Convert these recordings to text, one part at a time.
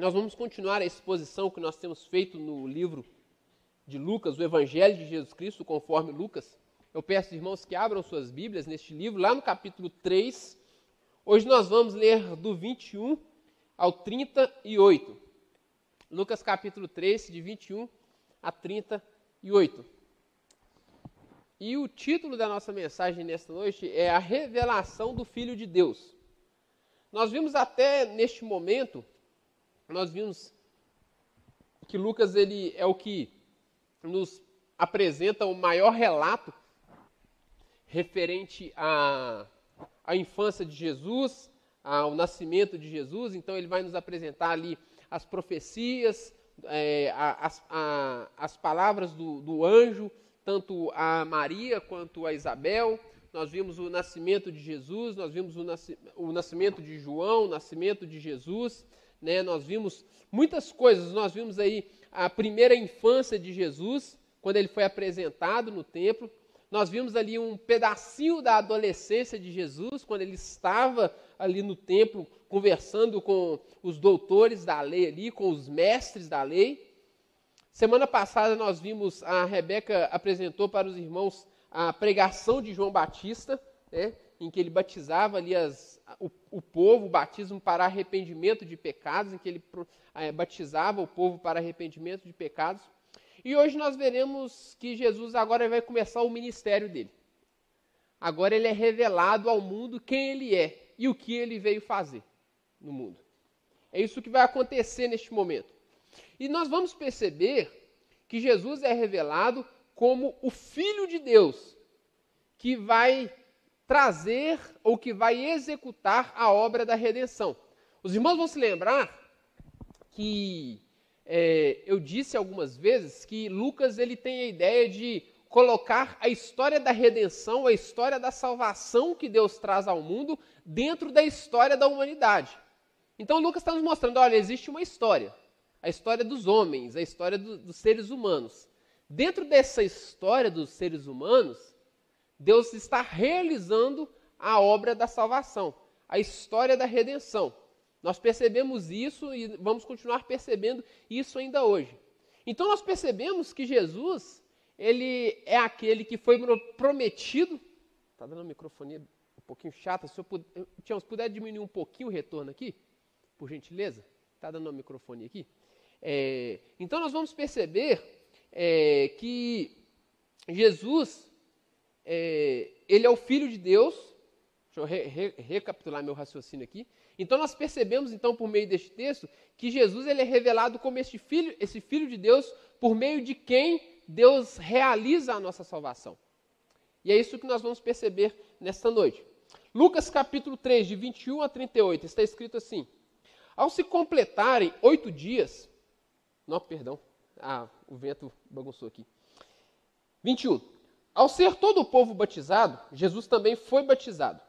nós vamos continuar a exposição que nós temos feito no livro de Lucas, o Evangelho de Jesus Cristo, conforme Lucas. Eu peço, irmãos, que abram suas Bíblias neste livro, lá no capítulo 3. Hoje nós vamos ler do 21 ao 38. Lucas capítulo 3, de 21 a 38. E o título da nossa mensagem nesta noite é A Revelação do Filho de Deus. Nós vimos até neste momento, nós vimos que Lucas ele é o que nos apresenta o maior relato referente à, à infância de Jesus, ao nascimento de Jesus. Então ele vai nos apresentar ali as profecias, é, as, a, as palavras do, do anjo, tanto a Maria quanto a Isabel. Nós vimos o nascimento de Jesus, nós vimos o, nasci, o nascimento de João, o nascimento de Jesus, né? nós vimos muitas coisas. Nós vimos aí a primeira infância de Jesus, quando ele foi apresentado no templo. Nós vimos ali um pedacinho da adolescência de Jesus, quando ele estava ali no templo conversando com os doutores da lei ali, com os mestres da lei. Semana passada nós vimos, a Rebeca apresentou para os irmãos a pregação de João Batista, né, em que ele batizava ali as, o, o, povo, o batismo para arrependimento de pecados, em que ele é, batizava o povo para arrependimento de pecados. E hoje nós veremos que Jesus agora vai começar o ministério dele. Agora ele é revelado ao mundo quem ele é e o que ele veio fazer no mundo. É isso que vai acontecer neste momento. E nós vamos perceber que Jesus é revelado como o Filho de Deus, que vai trazer ou que vai executar a obra da redenção. Os irmãos vão se lembrar que é, eu disse algumas vezes que Lucas ele tem a ideia de colocar a história da redenção, a história da salvação que Deus traz ao mundo dentro da história da humanidade. Então Lucas está nos mostrando, olha, existe uma história, a história dos homens, a história do, dos seres humanos. Dentro dessa história dos seres humanos, Deus está realizando a obra da salvação, a história da redenção. Nós percebemos isso e vamos continuar percebendo isso ainda hoje. Então nós percebemos que Jesus, ele é aquele que foi prometido. Está dando a microfonia um pouquinho chata. Se eu puder, Tião, se puder diminuir um pouquinho o retorno aqui por gentileza? Está dando o microfone aqui? É, então nós vamos perceber é, que Jesus, é, ele é o Filho de Deus. Deixa eu re, re, recapitular meu raciocínio aqui. Então nós percebemos, então, por meio deste texto, que Jesus ele é revelado como este filho, esse Filho de Deus, por meio de quem Deus realiza a nossa salvação. E é isso que nós vamos perceber nesta noite. Lucas capítulo 3, de 21 a 38, está escrito assim: ao se completarem oito dias, não, perdão, ah, o vento bagunçou aqui. 21. Ao ser todo o povo batizado, Jesus também foi batizado.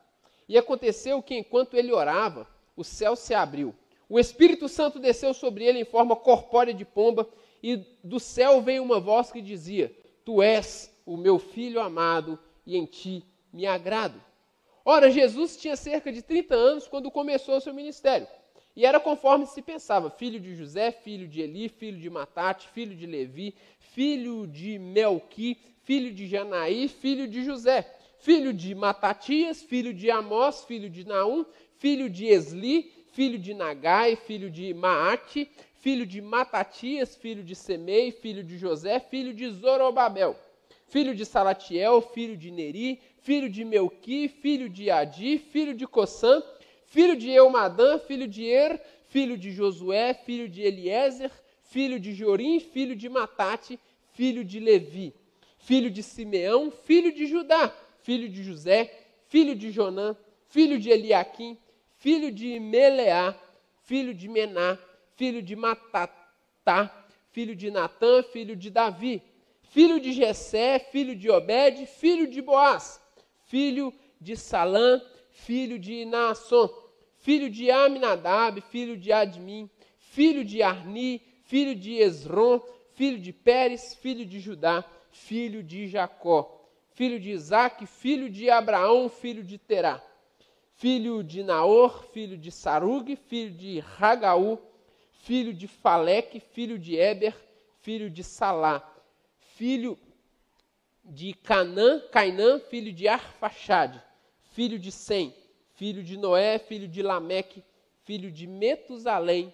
E aconteceu que enquanto ele orava, o céu se abriu. O Espírito Santo desceu sobre ele em forma corpórea de pomba, e do céu veio uma voz que dizia: Tu és o meu filho amado, e em ti me agrado. Ora, Jesus tinha cerca de 30 anos quando começou o seu ministério. E era conforme se pensava: filho de José, filho de Eli, filho de Matate, filho de Levi, filho de Melqui, filho de Janaí, filho de José, filho de Matatias, filho de Amós, filho de Naum, filho de Esli, filho de Nagai, filho de Maate, filho de Matatias, filho de Semei, filho de José, filho de Zorobabel, filho de Salatiel, filho de Neri, filho de Melqui, filho de Adi, filho de Cossã, filho de Eumadã, filho de Er, filho de Josué, filho de Eliezer, filho de Jorim, filho de Matate, filho de Levi, filho de Simeão, filho de Judá, filho de José, filho de Jonã, filho de Eliaquim, filho de Meleá, filho de Mená, filho de Matatá, filho de Natã, filho de Davi, filho de Jessé, filho de Obed, filho de Boaz, filho de Salã, filho de Naasson, filho de Aminadab, filho de Admin, filho de Arni, filho de Esron, filho de Pérez, filho de Judá, filho de Jacó, filho de Isaac, filho de Abraão, filho de Terá, filho de Naor, filho de Sarug, filho de Ragaú, filho de Faleque, filho de Eber, filho de Salá, filho de Canã, Cainã, filho de Arfaxade, filho de Sem, filho de Noé, filho de Lameque, filho de Metusalém,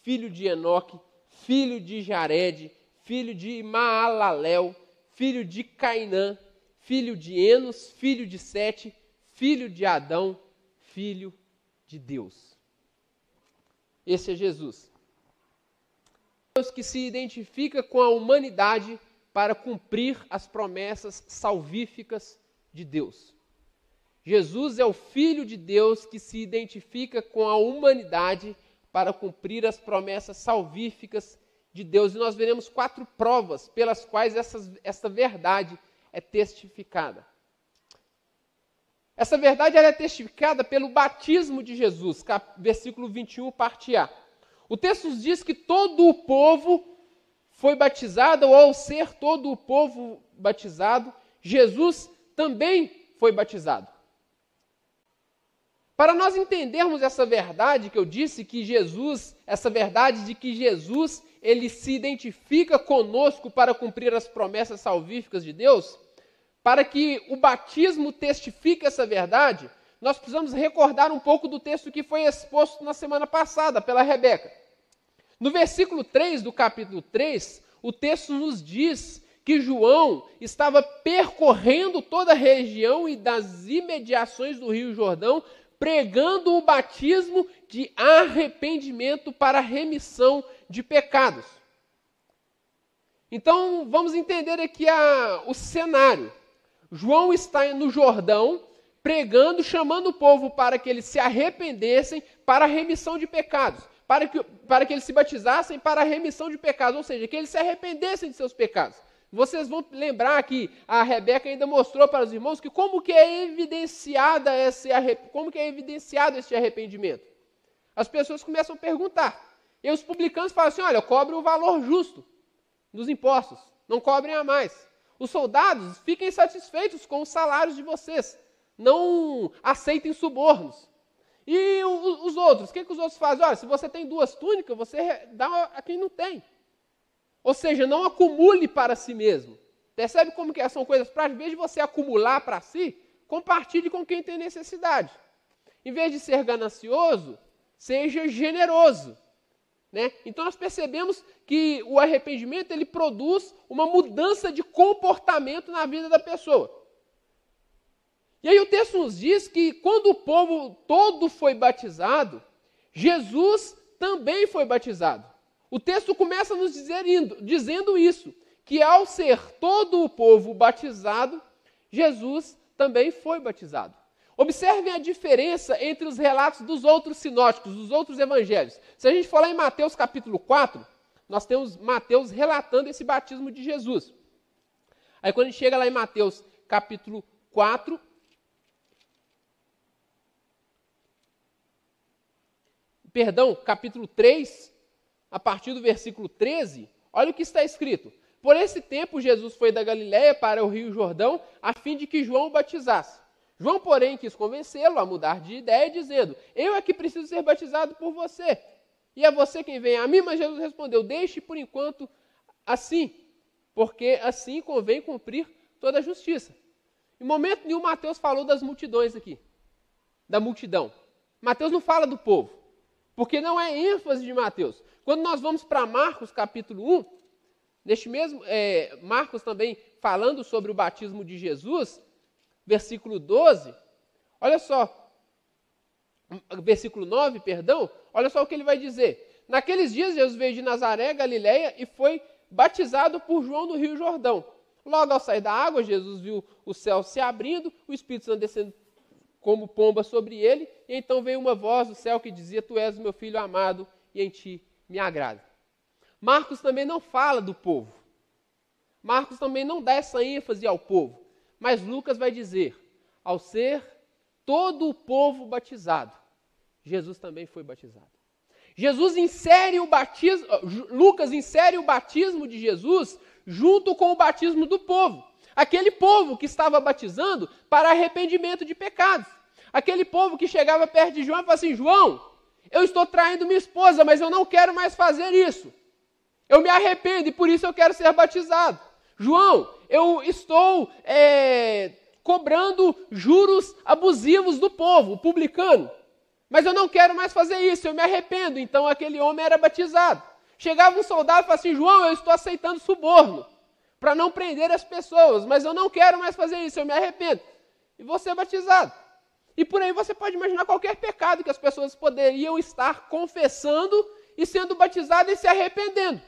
filho de Enoque, filho de Jared, filho de Maalalel, filho de Cainã, filho de Enos, filho de Sete, filho de Adão, filho de Deus. Esse é Jesus. Deus que se identifica com a humanidade para cumprir as promessas salvíficas de Deus. Jesus é o Filho de Deus que se identifica com a humanidade para cumprir as promessas salvíficas de Deus. E nós veremos quatro provas pelas quais essa, verdade é testificada. Essa verdade é testificada pelo batismo de Jesus, versículo 21, parte A. O texto diz que todo o povo foi batizado, ou ao ser todo o povo batizado, Jesus também foi batizado. Para nós entendermos essa verdade que eu disse que Jesus, essa verdade de que Jesus, ele se identifica conosco para cumprir as promessas salvíficas de Deus, para que o batismo testifique essa verdade, nós precisamos recordar um pouco do texto que foi exposto na semana passada pela Rebeca. No versículo 3 do capítulo 3, o texto nos diz que João estava percorrendo toda a região e das imediações do Rio Jordão, pregando o batismo de arrependimento para remissão de pecados. Então, vamos entender aqui a, o cenário. João está no Jordão, pregando, chamando o povo para que eles se arrependessem para a remissão de pecados, para que, para que eles se batizassem para a remissão de pecados, ou seja, que eles se arrependessem de seus pecados. Vocês vão lembrar que a Rebeca ainda mostrou para os irmãos que como que é evidenciada esse como que é evidenciado esse arrependimento. As pessoas começam a perguntar. E os publicanos falam assim: olha, cobre o valor justo dos impostos, não cobrem a mais. Os soldados fiquem satisfeitos com os salários de vocês, não aceitem subornos. E os outros, o que, que os outros fazem? Olha, se você tem duas túnicas, você dá a quem não tem. Ou seja, não acumule para si mesmo. Percebe como que são coisas práticas? Em vez de você acumular para si, compartilhe com quem tem necessidade. Em vez de ser ganancioso, seja generoso. Né? Então nós percebemos que o arrependimento ele produz uma mudança de comportamento na vida da pessoa. E aí o texto nos diz que quando o povo todo foi batizado, Jesus também foi batizado. O texto começa nos dizer, dizendo isso, que ao ser todo o povo batizado, Jesus também foi batizado. Observem a diferença entre os relatos dos outros sinóticos, dos outros evangelhos. Se a gente falar em Mateus capítulo 4, nós temos Mateus relatando esse batismo de Jesus. Aí quando a gente chega lá em Mateus capítulo 4, perdão, capítulo 3, a partir do versículo 13, olha o que está escrito. Por esse tempo, Jesus foi da Galiléia para o Rio Jordão, a fim de que João o batizasse. João, porém, quis convencê-lo a mudar de ideia, dizendo: Eu é que preciso ser batizado por você. E é você quem vem a mim? Mas Jesus respondeu: Deixe por enquanto assim, porque assim convém cumprir toda a justiça. Em momento nenhum, Mateus falou das multidões aqui, da multidão. Mateus não fala do povo, porque não é ênfase de Mateus. Quando nós vamos para Marcos capítulo 1, neste mesmo, é, Marcos também falando sobre o batismo de Jesus, versículo 12, olha só, versículo 9, perdão, olha só o que ele vai dizer. Naqueles dias Jesus veio de Nazaré, Galiléia, e foi batizado por João no Rio Jordão. Logo ao sair da água, Jesus viu o céu se abrindo, o Espírito Santo descendo como pomba sobre ele, e então veio uma voz do céu que dizia: Tu és o meu filho amado, e em ti me agrada. Marcos também não fala do povo. Marcos também não dá essa ênfase ao povo. Mas Lucas vai dizer: ao ser todo o povo batizado, Jesus também foi batizado. Jesus insere o batismo, Lucas insere o batismo de Jesus junto com o batismo do povo. Aquele povo que estava batizando para arrependimento de pecados. Aquele povo que chegava perto de João e falava assim: João, Eu estou traindo minha esposa, mas eu não quero mais fazer isso. Eu me arrependo e por isso eu quero ser batizado. João, eu estou é, cobrando juros abusivos do povo, o publicano. Mas eu não quero mais fazer isso, eu me arrependo. Então aquele homem era batizado. Chegava um soldado e falava assim: João, eu estou aceitando suborno para não prender as pessoas, mas eu não quero mais fazer isso, eu me arrependo. E você é batizado. E por aí você pode imaginar qualquer pecado que as pessoas poderiam estar confessando e sendo batizadas e se arrependendo.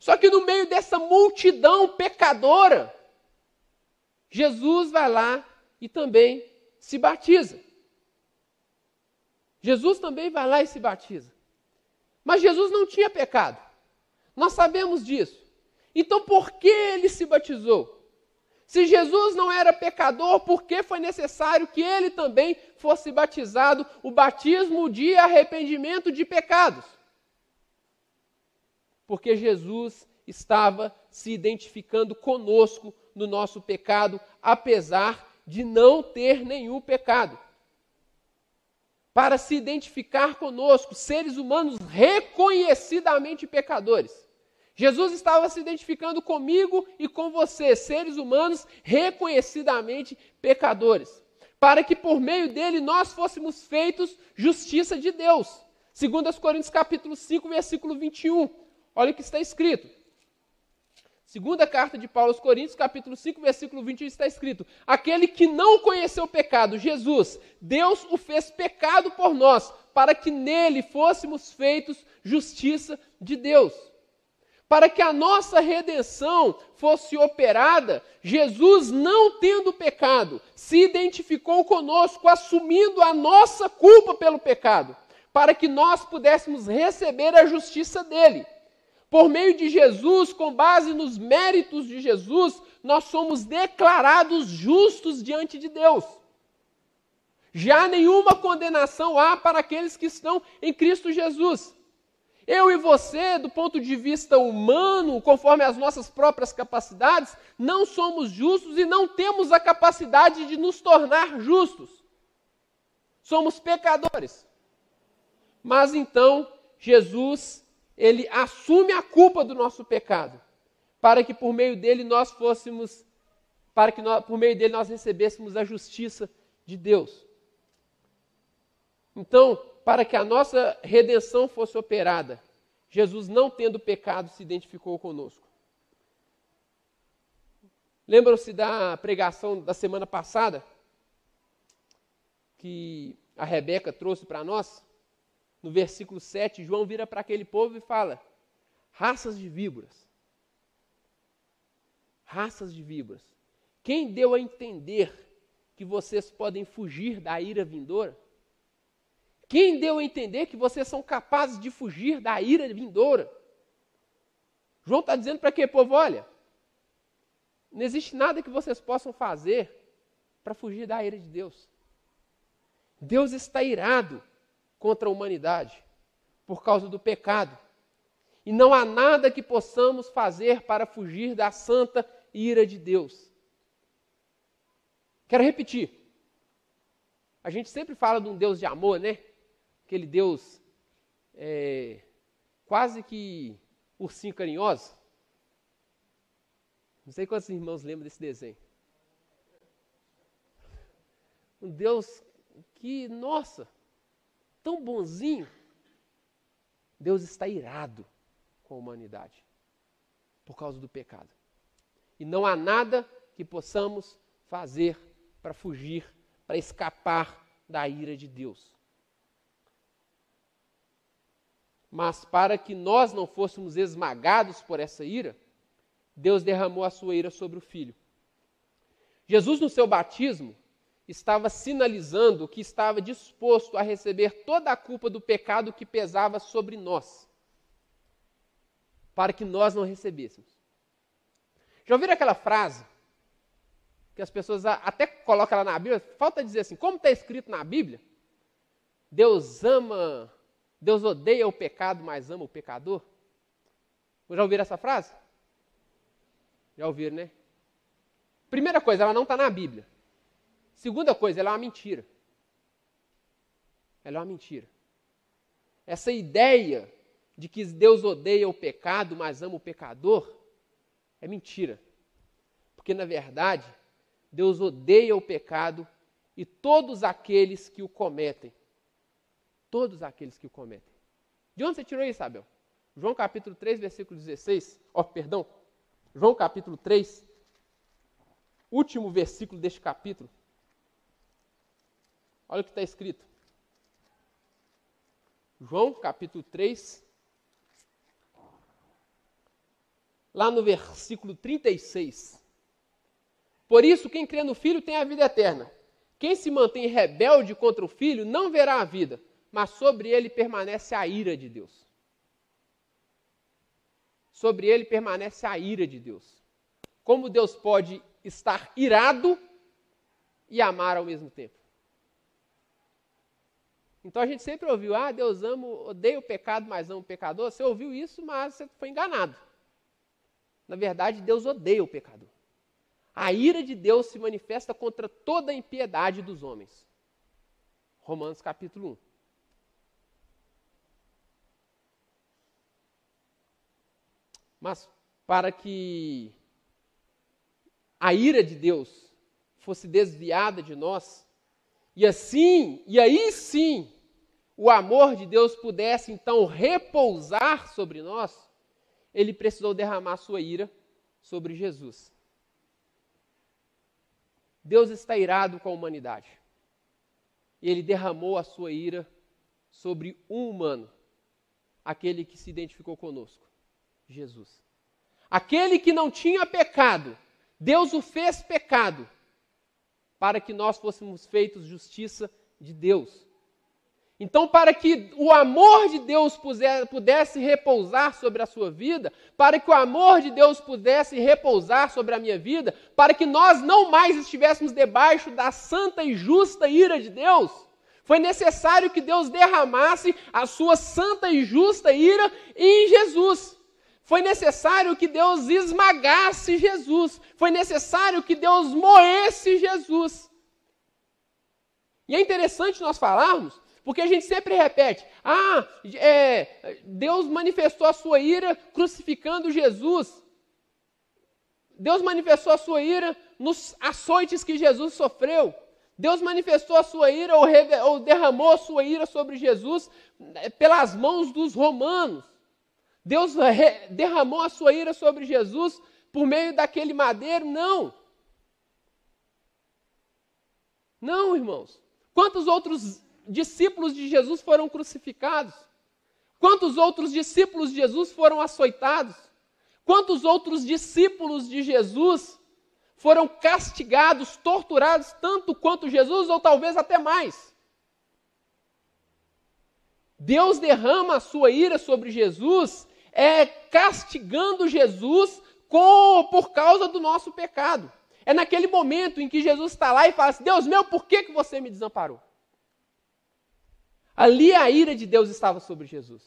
Só que no meio dessa multidão pecadora, Jesus vai lá e também se batiza. Jesus também vai lá e se batiza. Mas Jesus não tinha pecado. Nós sabemos disso. Então por que ele se batizou? Se Jesus não era pecador, por que foi necessário que ele também fosse batizado, o batismo de arrependimento de pecados? Porque Jesus estava se identificando conosco no nosso pecado, apesar de não ter nenhum pecado. Para se identificar conosco, seres humanos reconhecidamente pecadores. Jesus estava se identificando comigo e com você, seres humanos reconhecidamente pecadores, para que por meio dele nós fôssemos feitos justiça de Deus. Segundo as Coríntios capítulo 5, versículo 21. Olha o que está escrito. Segunda carta de Paulo aos Coríntios, capítulo 5, versículo 21, está escrito: Aquele que não conheceu o pecado, Jesus, Deus o fez pecado por nós, para que nele fôssemos feitos justiça de Deus. Para que a nossa redenção fosse operada, Jesus, não tendo pecado, se identificou conosco, assumindo a nossa culpa pelo pecado, para que nós pudéssemos receber a justiça dele. Por meio de Jesus, com base nos méritos de Jesus, nós somos declarados justos diante de Deus. Já nenhuma condenação há para aqueles que estão em Cristo Jesus. Eu e você, do ponto de vista humano, conforme as nossas próprias capacidades, não somos justos e não temos a capacidade de nos tornar justos. Somos pecadores. Mas então, Jesus, ele assume a culpa do nosso pecado, para que por meio dele nós fôssemos, para que nós, por meio dele nós recebêssemos a justiça de Deus. Então, para que a nossa redenção fosse operada. Jesus, não tendo pecado, se identificou conosco. Lembram-se da pregação da semana passada? Que a Rebeca trouxe para nós? No versículo 7, João vira para aquele povo e fala: raças de víboras. Raças de víboras. Quem deu a entender que vocês podem fugir da ira vindoura? Quem deu a entender que vocês são capazes de fugir da ira vindoura? João está dizendo para quê, povo? Olha, não existe nada que vocês possam fazer para fugir da ira de Deus. Deus está irado contra a humanidade por causa do pecado. E não há nada que possamos fazer para fugir da santa ira de Deus. Quero repetir. A gente sempre fala de um Deus de amor, né? Aquele Deus é, quase que ursinho carinhoso. Não sei quantos irmãos lembram desse desenho. Um Deus que, nossa, tão bonzinho. Deus está irado com a humanidade por causa do pecado. E não há nada que possamos fazer para fugir, para escapar da ira de Deus. Mas para que nós não fôssemos esmagados por essa ira, Deus derramou a sua ira sobre o filho. Jesus, no seu batismo, estava sinalizando que estava disposto a receber toda a culpa do pecado que pesava sobre nós, para que nós não recebêssemos. Já ouviram aquela frase que as pessoas até colocam lá na Bíblia? Falta dizer assim: como está escrito na Bíblia, Deus ama Deus odeia o pecado, mas ama o pecador? Já ouviram essa frase? Já ouviram, né? Primeira coisa, ela não está na Bíblia. Segunda coisa, ela é uma mentira. ela é uma mentira. Essa ideia de que Deus odeia o pecado, mas ama o pecador, é mentira. Porque, na verdade, Deus odeia o pecado e todos aqueles que o cometem. Todos aqueles que o cometem. De onde você tirou isso, Abel? João capítulo 3, versículo 16. Ó, oh, perdão. João capítulo 3, último versículo deste capítulo. Olha o que está escrito. João capítulo 3, lá no versículo 36. Por isso, quem crê no Filho tem a vida eterna. Quem se mantém rebelde contra o Filho não verá a vida, mas sobre ele permanece a ira de Deus. Sobre ele permanece a ira de Deus. Como Deus pode estar irado e amar ao mesmo tempo? Então a gente sempre ouviu, ah, Deus ama, odeia o pecado, mas ama o pecador. Você ouviu isso, mas você foi enganado. Na verdade, Deus odeia o pecador. A ira de Deus se manifesta contra toda a impiedade dos homens. Romanos capítulo 1. Mas para que a ira de Deus fosse desviada de nós, e assim, e aí sim, o amor de Deus pudesse então repousar sobre nós, ele precisou derramar sua ira sobre Jesus. Deus está irado com a humanidade. E ele derramou a sua ira sobre um humano, aquele que se identificou conosco, Jesus. Aquele que não tinha pecado, Deus o fez pecado, para que nós fôssemos feitos justiça de Deus. Então, para que o amor de Deus pudesse repousar sobre a sua vida, para que o amor de Deus pudesse repousar sobre a minha vida, para que nós não mais estivéssemos debaixo da santa e justa ira de Deus, foi necessário que Deus derramasse a sua santa e justa ira em Jesus. Foi necessário que Deus esmagasse Jesus. Foi necessário que Deus moesse Jesus. E é interessante nós falarmos porque a gente sempre repete: ah, é, Deus manifestou a sua ira crucificando Jesus. Deus manifestou a sua ira nos açoites que Jesus sofreu. Deus manifestou a sua ira ou, ou derramou a sua ira sobre Jesus é, pelas mãos dos romanos. Deus derramou a sua ira sobre Jesus por meio daquele madeiro? Não. Não, irmãos. Quantos outros discípulos de Jesus foram crucificados? Quantos outros discípulos de Jesus foram açoitados? Quantos outros discípulos de Jesus foram castigados, torturados tanto quanto Jesus, ou talvez até mais? Deus derrama a sua ira sobre Jesus, é castigando Jesus com, por causa do nosso pecado. É naquele momento em que Jesus está lá e fala assim: Deus meu, por que, que você me desamparou? Ali a ira de Deus estava sobre Jesus.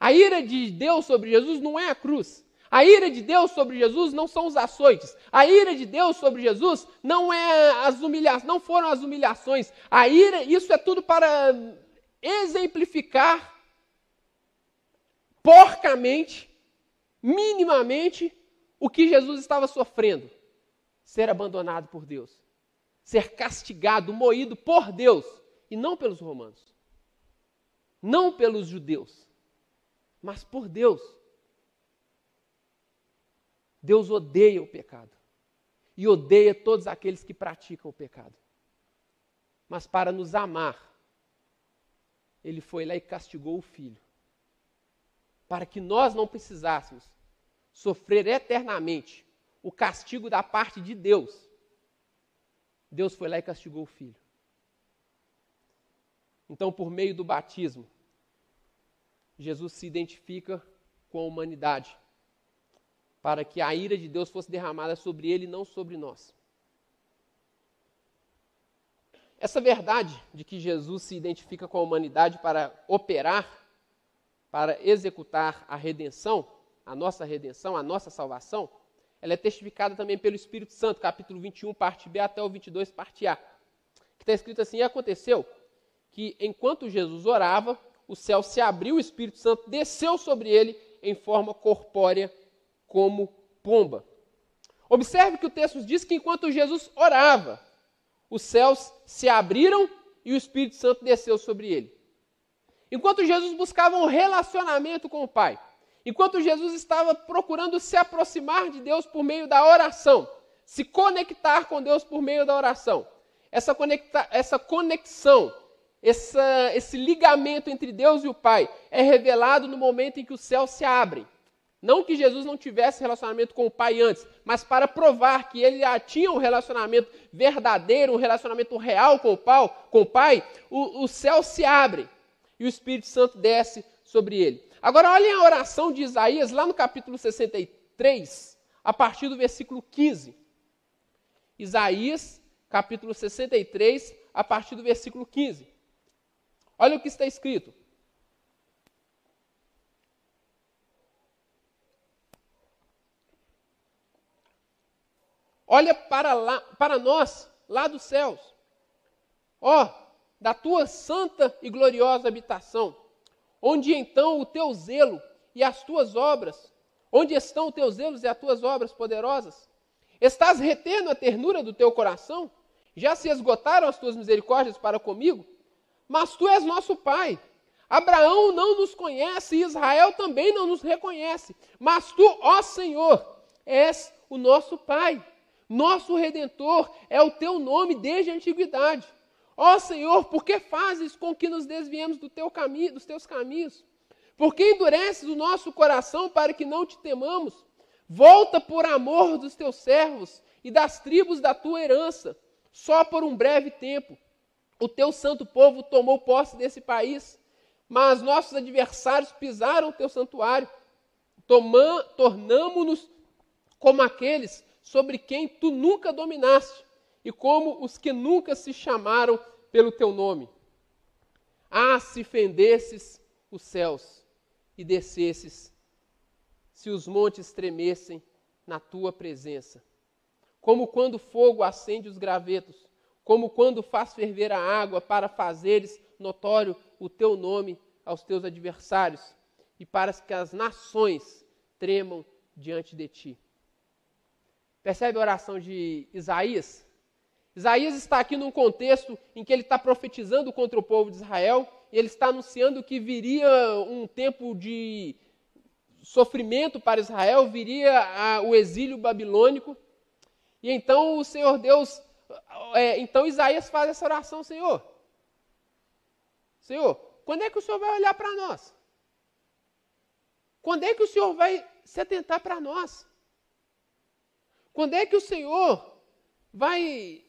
A ira de Deus sobre Jesus não é a cruz. A ira de Deus sobre Jesus não são os açoites. A ira de Deus sobre Jesus não é as humilhações, não foram as humilhações. A ira, isso é tudo para exemplificar porcamente, minimamente, o que Jesus estava sofrendo. Ser abandonado por Deus, ser castigado, moído por Deus e não pelos romanos. Não pelos judeus, mas por Deus. Deus odeia o pecado e odeia todos aqueles que praticam o pecado. Mas para nos amar, ele foi lá e castigou o filho, para que nós não precisássemos sofrer eternamente o castigo da parte de Deus. Deus foi lá e castigou o filho. Então, por meio do batismo, Jesus se identifica com a humanidade, para que a ira de Deus fosse derramada sobre ele e não sobre nós. Essa verdade de que Jesus se identifica com a humanidade para operar, para executar a redenção, a nossa redenção, a nossa salvação, ela é testificada também pelo Espírito Santo, capítulo 21, parte B até o 22, parte A. Que está escrito assim: E aconteceu que enquanto Jesus orava, o céu se abriu, o Espírito Santo desceu sobre ele em forma corpórea, como pomba. Observe que o texto diz que enquanto Jesus orava, os céus se abriram e o Espírito Santo desceu sobre ele. Enquanto Jesus buscava um relacionamento com o Pai, enquanto Jesus estava procurando se aproximar de Deus por meio da oração, se conectar com Deus por meio da oração, essa, conecta, essa conexão, essa, esse ligamento entre Deus e o Pai é revelado no momento em que os céus se abrem. Não que Jesus não tivesse relacionamento com o Pai antes, mas para provar que ele já tinha um relacionamento verdadeiro, um relacionamento real com o Pai, com o, pai, o, o céu se abre e o Espírito Santo desce sobre ele. Agora olhem a oração de Isaías lá no capítulo 63, a partir do versículo 15. Isaías, capítulo 63, a partir do versículo 15. Olha o que está escrito. Olha para, lá, para nós, lá dos céus. Ó, oh, da tua santa e gloriosa habitação, onde então o teu zelo e as tuas obras, onde estão os teus zelos e as tuas obras poderosas? Estás retendo a ternura do teu coração? Já se esgotaram as tuas misericórdias para comigo? Mas tu és nosso Pai. Abraão não nos conhece e Israel também não nos reconhece. Mas tu, ó Senhor, és o nosso Pai. Nosso redentor é o teu nome desde a antiguidade. Ó Senhor, por que fazes com que nos desviemos do teu caminho, dos teus caminhos? Por que endureces o nosso coração para que não te temamos? Volta por amor dos teus servos e das tribos da tua herança, só por um breve tempo. O teu santo povo tomou posse desse país, mas nossos adversários pisaram o teu santuário. Tornamo-nos como aqueles sobre quem tu nunca dominaste, e como os que nunca se chamaram pelo teu nome. Ah, se fendesses os céus e descesses, se os montes tremessem na tua presença. Como quando fogo acende os gravetos, como quando faz ferver a água para fazeres notório o teu nome aos teus adversários e para que as nações tremam diante de ti. Percebe a oração de Isaías? Isaías está aqui num contexto em que ele está profetizando contra o povo de Israel e ele está anunciando que viria um tempo de sofrimento para Israel, viria a, o exílio babilônico. E então o Senhor Deus, é, então Isaías faz essa oração, Senhor. Senhor, quando é que o Senhor vai olhar para nós? Quando é que o Senhor vai se atentar para nós? Quando é que o Senhor vai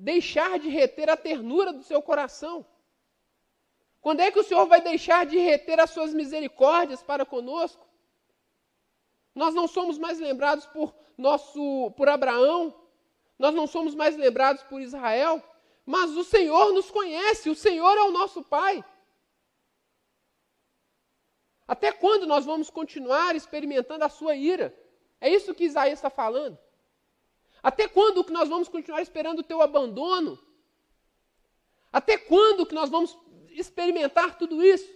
deixar de reter a ternura do seu coração? Quando é que o Senhor vai deixar de reter as suas misericórdias para conosco? Nós não somos mais lembrados por nosso por Abraão, nós não somos mais lembrados por Israel, mas o Senhor nos conhece, o Senhor é o nosso Pai. Até quando nós vamos continuar experimentando a sua ira? É isso que Isaías está falando. Até quando que nós vamos continuar esperando o teu abandono? Até quando que nós vamos experimentar tudo isso?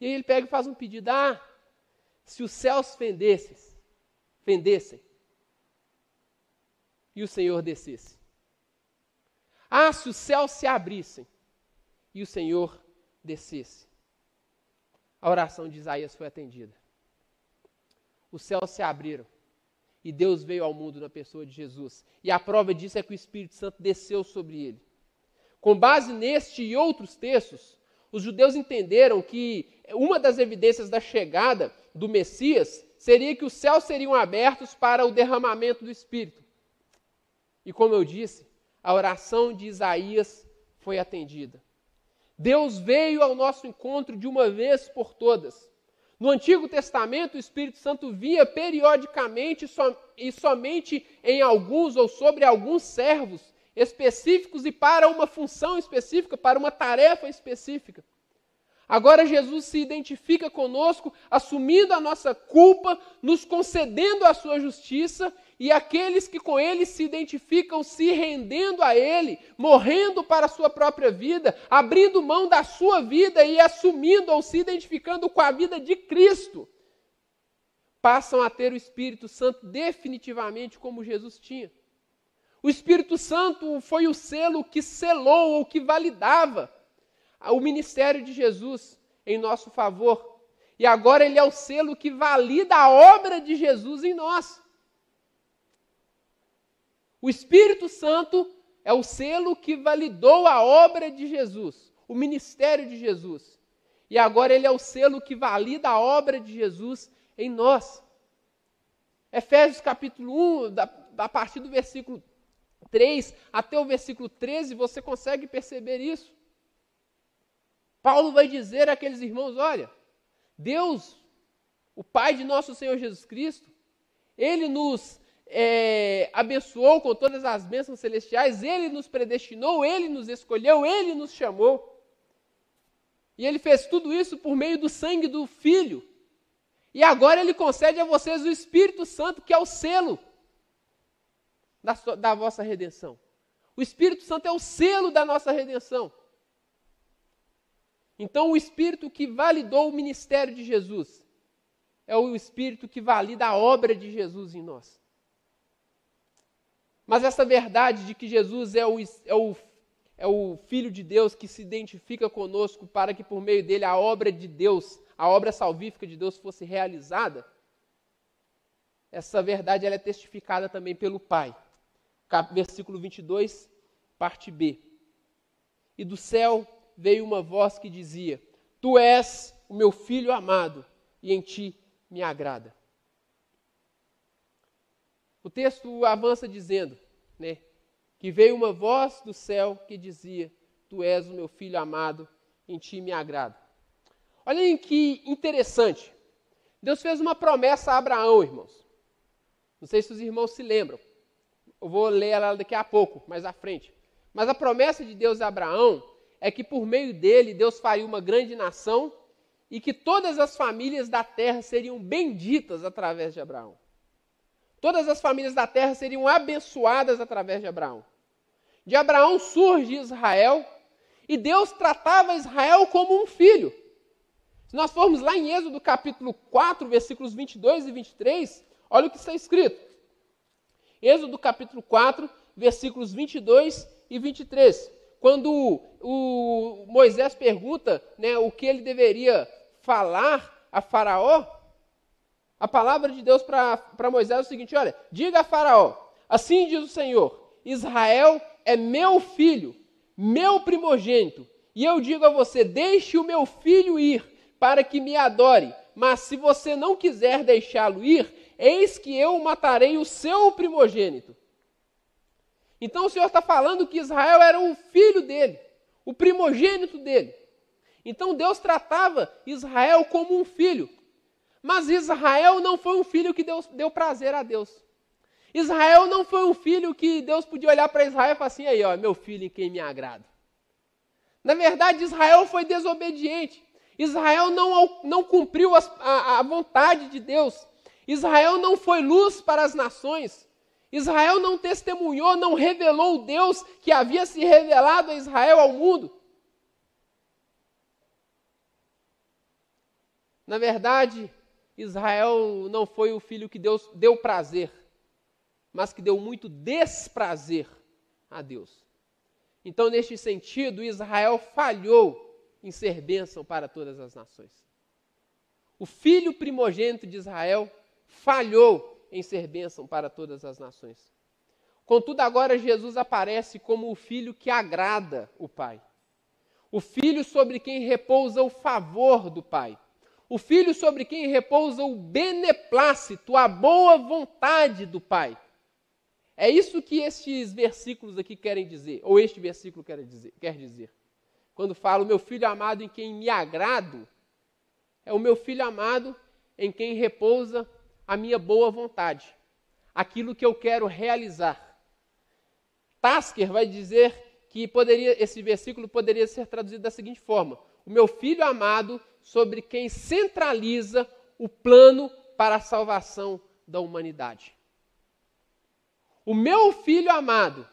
E aí ele pega e faz um pedido: ah, se os céus fendessem, fendessem, e o Senhor descesse. Ah, se os céus se abrissem e o Senhor descesse. A oração de Isaías foi atendida os céus se abriram e Deus veio ao mundo na pessoa de Jesus. E a prova disso é que o Espírito Santo desceu sobre ele. Com base neste e outros textos, os judeus entenderam que uma das evidências da chegada do Messias seria que os céus seriam abertos para o derramamento do Espírito. E como eu disse, a oração de Isaías foi atendida. Deus veio ao nosso encontro de uma vez por todas no Antigo Testamento, o Espírito Santo via periodicamente e somente em alguns ou sobre alguns servos específicos e para uma função específica, para uma tarefa específica. Agora Jesus se identifica conosco, assumindo a nossa culpa, nos concedendo a sua justiça, e aqueles que com ele se identificam se rendendo a ele, morrendo para a sua própria vida, abrindo mão da sua vida e assumindo ou se identificando com a vida de Cristo, passam a ter o Espírito Santo definitivamente como Jesus tinha. O Espírito Santo foi o selo que selou ou que validava o ministério de Jesus em nosso favor. E agora ele é o selo que valida a obra de Jesus em nós. O Espírito Santo é o selo que validou a obra de Jesus, o ministério de Jesus. E agora ele é o selo que valida a obra de Jesus em nós. Efésios capítulo 1, da, a partir do versículo 3 até o versículo 13, você consegue perceber isso. Paulo vai dizer àqueles irmãos: olha, Deus, o Pai de nosso Senhor Jesus Cristo, ele nos é, abençoou com todas as bênçãos celestiais, ele nos predestinou, ele nos escolheu, ele nos chamou. E ele fez tudo isso por meio do sangue do Filho. E agora ele concede a vocês o Espírito Santo, que é o selo da, da vossa redenção. O Espírito Santo é o selo da nossa redenção. Então, o Espírito que validou o ministério de Jesus é o Espírito que valida a obra de Jesus em nós. Mas essa verdade de que Jesus é o, é o, é o Filho de Deus que se identifica conosco para que por meio dele a obra de Deus, a obra salvífica de Deus fosse realizada, essa verdade ela é testificada também pelo Pai. Versículo 22, parte B. E do céu veio uma voz que dizia: Tu és o meu filho amado, e em ti me agrada. O texto avança dizendo, né, que veio uma voz do céu que dizia: Tu és o meu filho amado, em ti me agrada. Olhem que interessante. Deus fez uma promessa a Abraão, irmãos. Não sei se os irmãos se lembram. Eu vou ler ela daqui a pouco, mais à frente. Mas a promessa de Deus a Abraão é que por meio dele Deus faria uma grande nação e que todas as famílias da terra seriam benditas através de Abraão. Todas as famílias da terra seriam abençoadas através de Abraão. De Abraão surge Israel e Deus tratava Israel como um filho. Se nós formos lá em Êxodo capítulo 4, versículos 22 e 23, olha o que está escrito. Êxodo capítulo 4, versículos 22 e 23 quando o Moisés pergunta né, o que ele deveria falar a Faraó, a palavra de Deus para Moisés é o seguinte: olha, diga a Faraó, assim diz o Senhor, Israel é meu filho, meu primogênito, e eu digo a você: deixe o meu filho ir, para que me adore, mas se você não quiser deixá-lo ir, eis que eu matarei o seu primogênito. Então o Senhor está falando que Israel era o filho dele, o primogênito dele. Então Deus tratava Israel como um filho. Mas Israel não foi um filho que Deus deu prazer a Deus. Israel não foi um filho que Deus podia olhar para Israel e falar assim: aí, ó, meu filho em quem me agrada. Na verdade, Israel foi desobediente. Israel não, não cumpriu a, a vontade de Deus. Israel não foi luz para as nações. Israel não testemunhou, não revelou o Deus que havia se revelado a Israel ao mundo. Na verdade, Israel não foi o filho que Deus deu prazer, mas que deu muito desprazer a Deus. Então, neste sentido, Israel falhou em ser bênção para todas as nações. O filho primogênito de Israel falhou em ser bênção para todas as nações. Contudo, agora Jesus aparece como o filho que agrada o Pai. O filho sobre quem repousa o favor do Pai. O filho sobre quem repousa o beneplácito, a boa vontade do Pai. É isso que estes versículos aqui querem dizer, ou este versículo quer dizer. Quer dizer. Quando fala, o meu filho amado em quem me agrado, é o meu filho amado em quem repousa a minha boa vontade, aquilo que eu quero realizar. Tasker vai dizer que poderia, esse versículo poderia ser traduzido da seguinte forma: o meu filho amado, sobre quem centraliza o plano para a salvação da humanidade. O meu filho amado,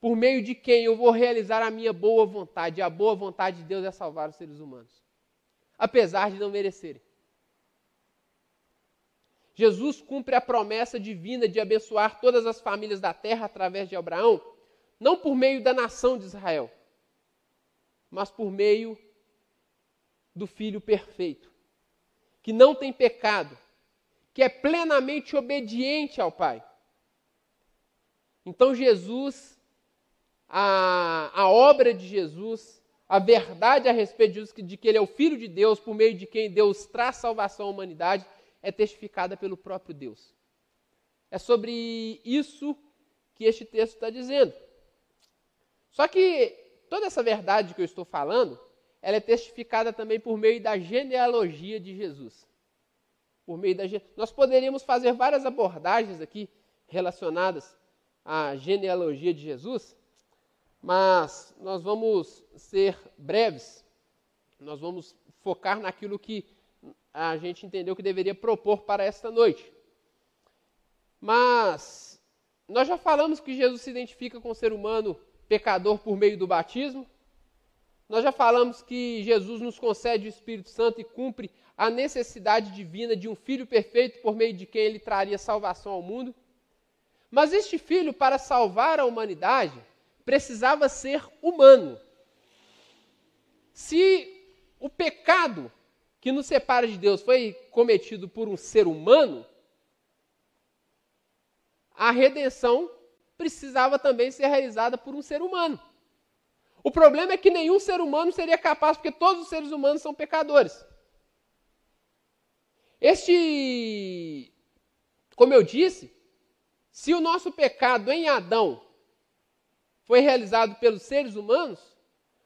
por meio de quem eu vou realizar a minha boa vontade. E a boa vontade de Deus é salvar os seres humanos, apesar de não merecerem. Jesus cumpre a promessa divina de abençoar todas as famílias da terra através de Abraão, não por meio da nação de Israel, mas por meio do Filho perfeito, que não tem pecado, que é plenamente obediente ao Pai. Então Jesus, a, a obra de Jesus, a verdade a respeito de que Ele é o Filho de Deus, por meio de quem Deus traz salvação à humanidade, é testificada pelo próprio Deus. É sobre isso que este texto está dizendo. Só que toda essa verdade que eu estou falando, ela é testificada também por meio da genealogia de Jesus. Por meio da nós poderíamos fazer várias abordagens aqui relacionadas à genealogia de Jesus, mas nós vamos ser breves. Nós vamos focar naquilo que a gente entendeu que deveria propor para esta noite. Mas nós já falamos que Jesus se identifica com o ser humano pecador por meio do batismo. Nós já falamos que Jesus nos concede o Espírito Santo e cumpre a necessidade divina de um filho perfeito por meio de quem ele traria salvação ao mundo. Mas este filho, para salvar a humanidade, precisava ser humano. Se o pecado que nos separa de Deus foi cometido por um ser humano, a redenção precisava também ser realizada por um ser humano. O problema é que nenhum ser humano seria capaz, porque todos os seres humanos são pecadores. Este, como eu disse, se o nosso pecado em Adão foi realizado pelos seres humanos,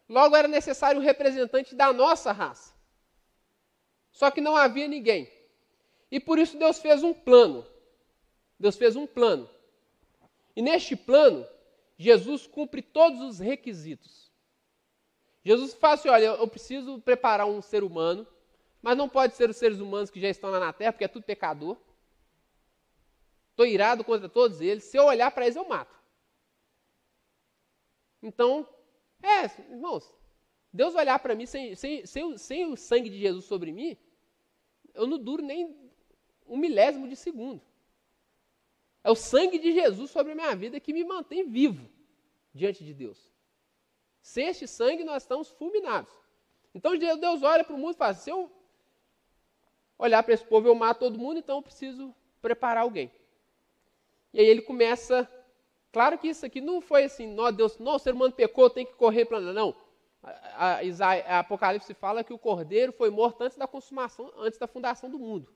logo era necessário um representante da nossa raça. Só que não havia ninguém. E por isso Deus fez um plano. Deus fez um plano. E neste plano, Jesus cumpre todos os requisitos. Jesus fala assim: olha, eu preciso preparar um ser humano, mas não pode ser os seres humanos que já estão lá na terra, porque é tudo pecador. Estou irado contra todos eles. Se eu olhar para eles, eu mato. Então, é, irmãos, Deus olhar para mim sem, sem, sem, sem o sangue de Jesus sobre mim, eu não duro nem um milésimo de segundo. É o sangue de Jesus sobre a minha vida que me mantém vivo diante de Deus. Sem este sangue, nós estamos fulminados. Então Deus olha para o mundo e fala: se eu olhar para esse povo, eu mato todo mundo, então eu preciso preparar alguém. E aí ele começa. Claro que isso aqui não foi assim, não, Deus, não, o ser humano pecou, tem que correr para. Não. A, a, a, Apocalipse fala que o cordeiro foi morto antes da consumação, antes da fundação do mundo.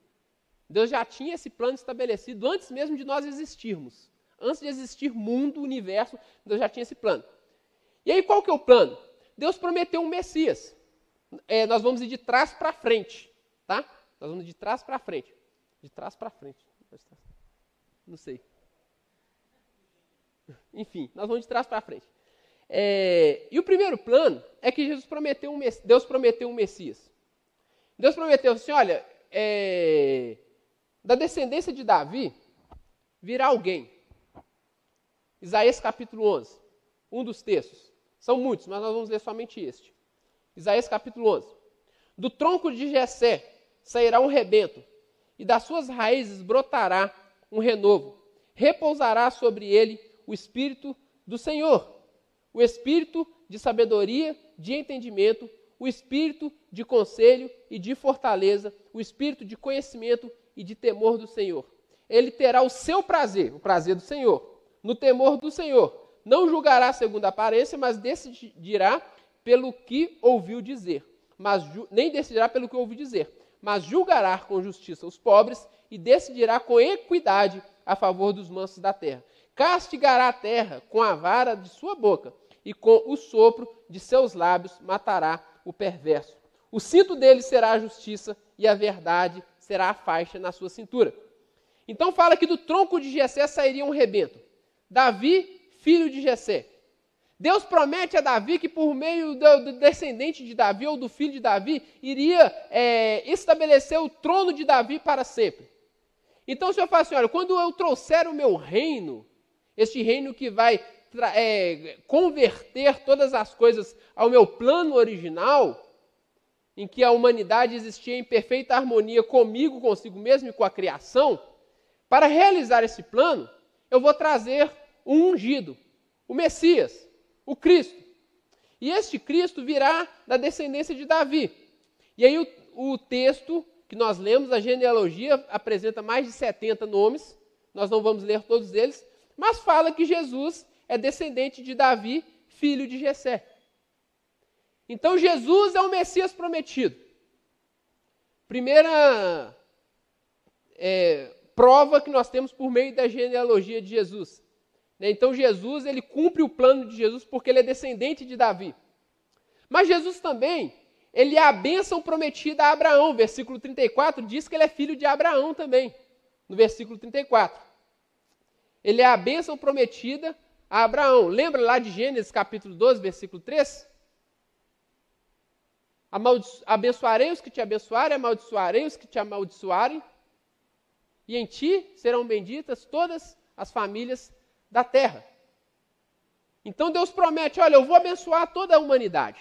Deus já tinha esse plano estabelecido antes mesmo de nós existirmos. Antes de existir mundo, universo, Deus já tinha esse plano. E aí qual que é o plano? Deus prometeu um Messias. É, nós vamos ir de trás para frente, tá? Nós vamos de trás para frente. De trás para frente. Não sei. Enfim, nós vamos de trás para frente. É, e o primeiro plano é que Jesus prometeu um, Deus prometeu um Messias. Deus prometeu assim, olha, é, da descendência de Davi virá alguém. Isaías capítulo 11, um dos textos. São muitos, mas nós vamos ler somente este. Isaías capítulo 11. Do tronco de Jessé sairá um rebento, e das suas raízes brotará um renovo. Repousará sobre ele o espírito do Senhor, o espírito de sabedoria, de entendimento, o espírito de conselho e de fortaleza, o espírito de conhecimento e de temor do Senhor. Ele terá o seu prazer, o prazer do Senhor, no temor do Senhor não julgará segundo a aparência, mas decidirá pelo que ouviu dizer. Mas nem decidirá pelo que ouviu dizer, mas julgará com justiça os pobres e decidirá com equidade a favor dos mansos da terra. Castigará a terra com a vara de sua boca e com o sopro de seus lábios matará o perverso. O cinto dele será a justiça e a verdade será a faixa na sua cintura. Então fala que do tronco de Jessé sairia um rebento. Davi filho de Jessé. Deus promete a Davi que por meio do, descendente de Davi ou do filho de Davi iria é, estabelecer o trono de Davi para sempre. Então o Senhor fala assim: olha, quando eu trouxer o meu reino, este reino que vai é, converter todas as coisas ao meu plano original, em que a humanidade existia em perfeita harmonia comigo, consigo mesmo e com a criação, para realizar esse plano, eu vou trazer um ungido, o Messias, o Cristo. E este Cristo virá da descendência de Davi. E aí o, o texto que nós lemos, a genealogia, apresenta mais de 70 nomes, nós não vamos ler todos eles, mas fala que Jesus é descendente de Davi, filho de Jessé. Então Jesus é o Messias prometido. Primeira é, prova que nós temos por meio da genealogia de Jesus. Né? Então Jesus ele cumpre o plano de Jesus porque ele é descendente de Davi. Mas Jesus também ele é a bênção prometida a Abraão. Versículo 34 diz que ele é filho de Abraão também. No versículo 34. Ele é a bênção prometida a Abraão. Lembra lá de Gênesis capítulo 12, versículo 3? Abençoarei os que te abençoarem, amaldiçoarei os que te amaldiçoarem, e em ti serão benditas todas as famílias da terra. Então Deus promete: olha, eu vou abençoar toda a humanidade.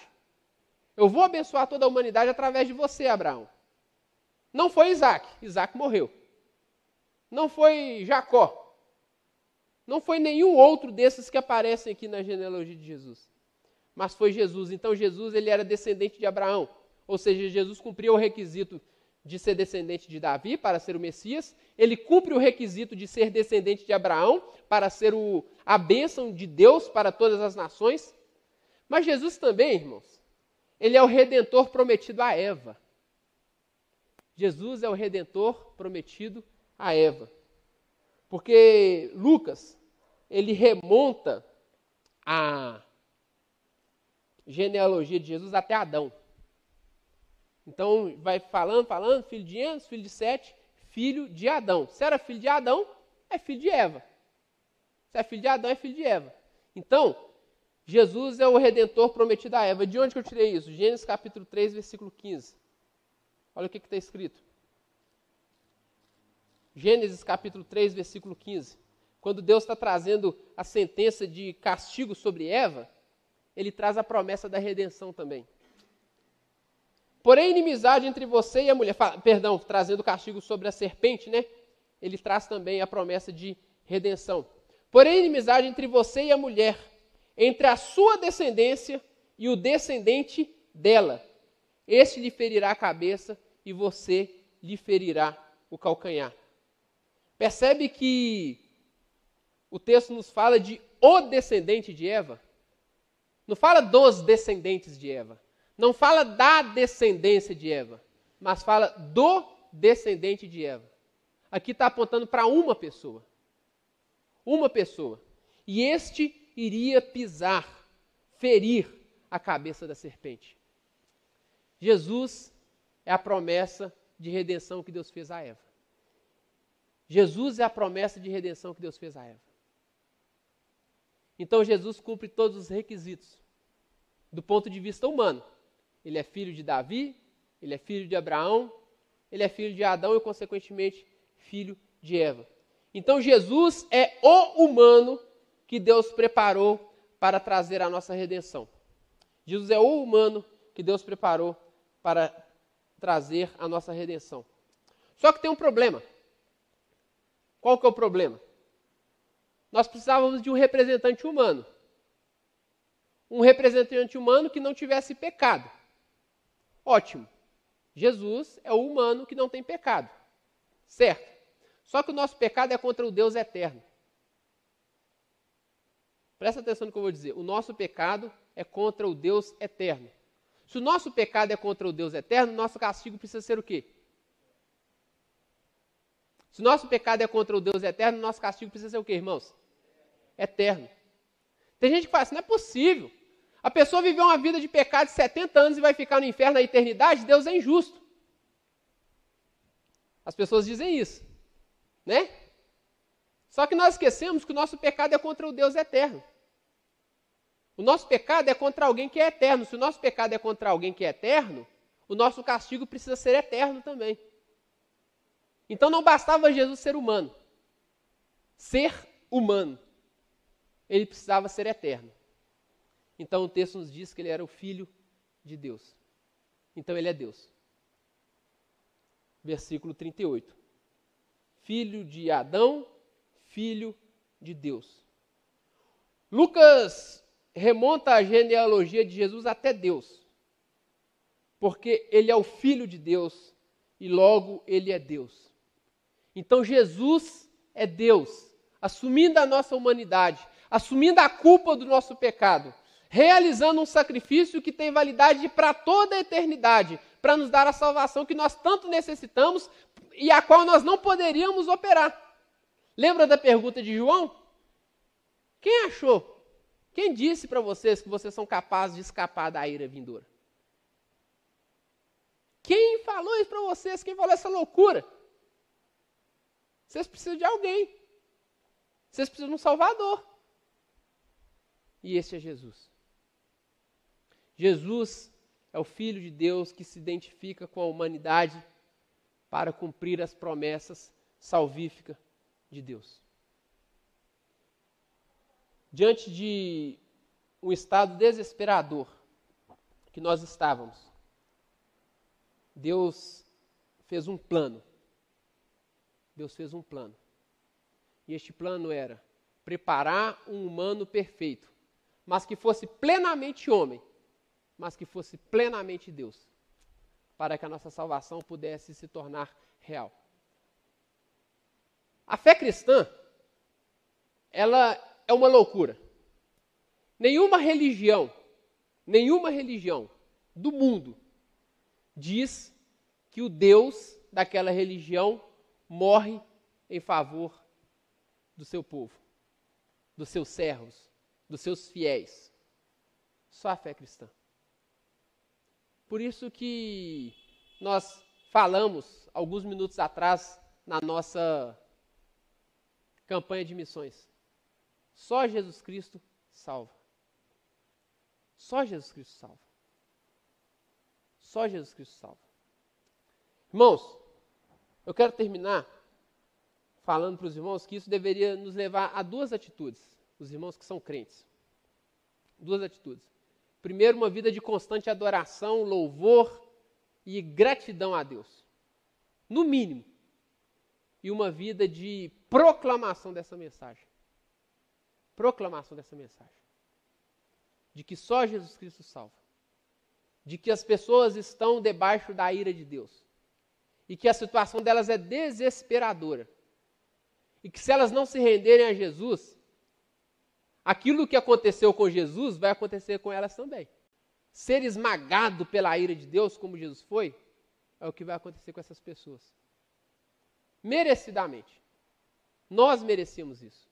Eu vou abençoar toda a humanidade através de você, Abraão. Não foi Isaac, Isaac morreu. Não foi Jacó. Não foi nenhum outro desses que aparecem aqui na genealogia de Jesus. Mas foi Jesus. Então Jesus ele era descendente de Abraão. Ou seja, Jesus cumpriu o requisito de ser descendente de Davi para ser o Messias, ele cumpre o requisito de ser descendente de Abraão para ser o, a bênção de Deus para todas as nações. Mas Jesus também, irmãos, ele é o redentor prometido a Eva. Jesus é o redentor prometido a Eva. Porque Lucas, ele remonta a genealogia de Jesus até Adão. Então vai falando, falando, filho de Enos, filho de Sete, filho de Adão. Se era filho de Adão, é filho de Eva. Se é filho de Adão, é filho de Eva. Então, Jesus é o redentor prometido a Eva. De onde que eu tirei isso? Gênesis capítulo 3, versículo 15. Olha o que está escrito. Gênesis capítulo 3, versículo 15. Quando Deus está trazendo a sentença de castigo sobre Eva, ele traz a promessa da redenção também. Porém, inimizade entre você e a mulher, perdão, trazendo castigo sobre a serpente, né? Ele traz também a promessa de redenção. Porém, inimizade entre você e a mulher, entre a sua descendência e o descendente dela. Este lhe ferirá a cabeça e você lhe ferirá o calcanhar. Percebe que o texto nos fala de o descendente de Eva? Não fala dos descendentes de Eva. Não fala da descendência de Eva, mas fala do descendente de Eva. Aqui está apontando para uma pessoa. Uma pessoa. E este iria pisar, ferir a cabeça da serpente. Jesus é a promessa de redenção que Deus fez a Eva. Jesus é a promessa de redenção que Deus fez a Eva. Então Jesus cumpre todos os requisitos do ponto de vista humano. Ele é filho de Davi, ele é filho de Abraão, ele é filho de Adão e, consequentemente, filho de Eva. Então, Jesus é o humano que Deus preparou para trazer a nossa redenção. Jesus é o humano que Deus preparou para trazer a nossa redenção. Só que tem um problema. Qual que é o problema? Nós precisávamos de um representante humano. Um representante humano que não tivesse pecado. Ótimo. Jesus é o humano que não tem pecado. Certo. Só que o nosso pecado é contra o Deus eterno. Presta atenção no que eu vou dizer. O nosso pecado é contra o Deus eterno. Se o nosso pecado é contra o Deus eterno, nosso castigo precisa ser o quê? Se o nosso pecado é contra o Deus eterno, nosso castigo precisa ser o quê, irmãos? Eterno. Tem gente que fala assim, não é possível. A pessoa viveu uma vida de pecado de 70 anos e vai ficar no inferno na eternidade, Deus é injusto. As pessoas dizem isso, né? Só que nós esquecemos que o nosso pecado é contra o Deus eterno. O nosso pecado é contra alguém que é eterno. Se o nosso pecado é contra alguém que é eterno, o nosso castigo precisa ser eterno também. Então não bastava Jesus ser humano. Ser humano. Ele precisava ser eterno. Então o texto nos diz que ele era o filho de Deus. Então ele é Deus. Versículo 38. Filho de Adão, filho de Deus. Lucas remonta a genealogia de Jesus até Deus. Porque ele é o filho de Deus e logo ele é Deus. Então Jesus é Deus, assumindo a nossa humanidade, assumindo a culpa do nosso pecado, realizando um sacrifício que tem validade para toda a eternidade, para nos dar a salvação que nós tanto necessitamos e a qual nós não poderíamos operar. Lembra da pergunta de João? Quem achou? Quem disse para vocês que vocês são capazes de escapar da ira vindoura? Quem falou isso para vocês? Quem falou essa loucura? Vocês precisam de alguém. Vocês precisam de um Salvador. E esse é Jesus. Jesus é o Filho de Deus que se identifica com a humanidade para cumprir as promessas salvíficas de Deus. Diante de um estado desesperador que nós estávamos, Deus fez um plano Deus fez um plano. E este plano era preparar um humano perfeito, mas que fosse plenamente homem, mas que fosse plenamente Deus, para que a nossa salvação pudesse se tornar real. A fé cristã, ela é uma loucura. Nenhuma religião, nenhuma religião do mundo diz que o Deus daquela religião morre em favor do seu povo, dos seus servos, dos seus fiéis. Só a fé cristã. Por isso que nós falamos alguns minutos atrás na nossa campanha de missões. Só Jesus Cristo salva. Só Jesus Cristo salva. Só Jesus Cristo salva. Irmãos, eu quero terminar falando para os irmãos que isso deveria nos levar a duas atitudes, os irmãos que são crentes. Duas atitudes. Primeiro, uma vida de constante adoração, louvor e gratidão a Deus. No mínimo. E uma vida de proclamação dessa mensagem. Proclamação dessa mensagem. De que só Jesus Cristo salva. De que as pessoas estão debaixo da ira de Deus e que a situação delas é desesperadora. E que se elas não se renderem a Jesus, aquilo que aconteceu com Jesus vai acontecer com elas também. Ser esmagado pela ira de Deus, como Jesus foi, é o que vai acontecer com essas pessoas. Merecidamente. Nós merecemos isso.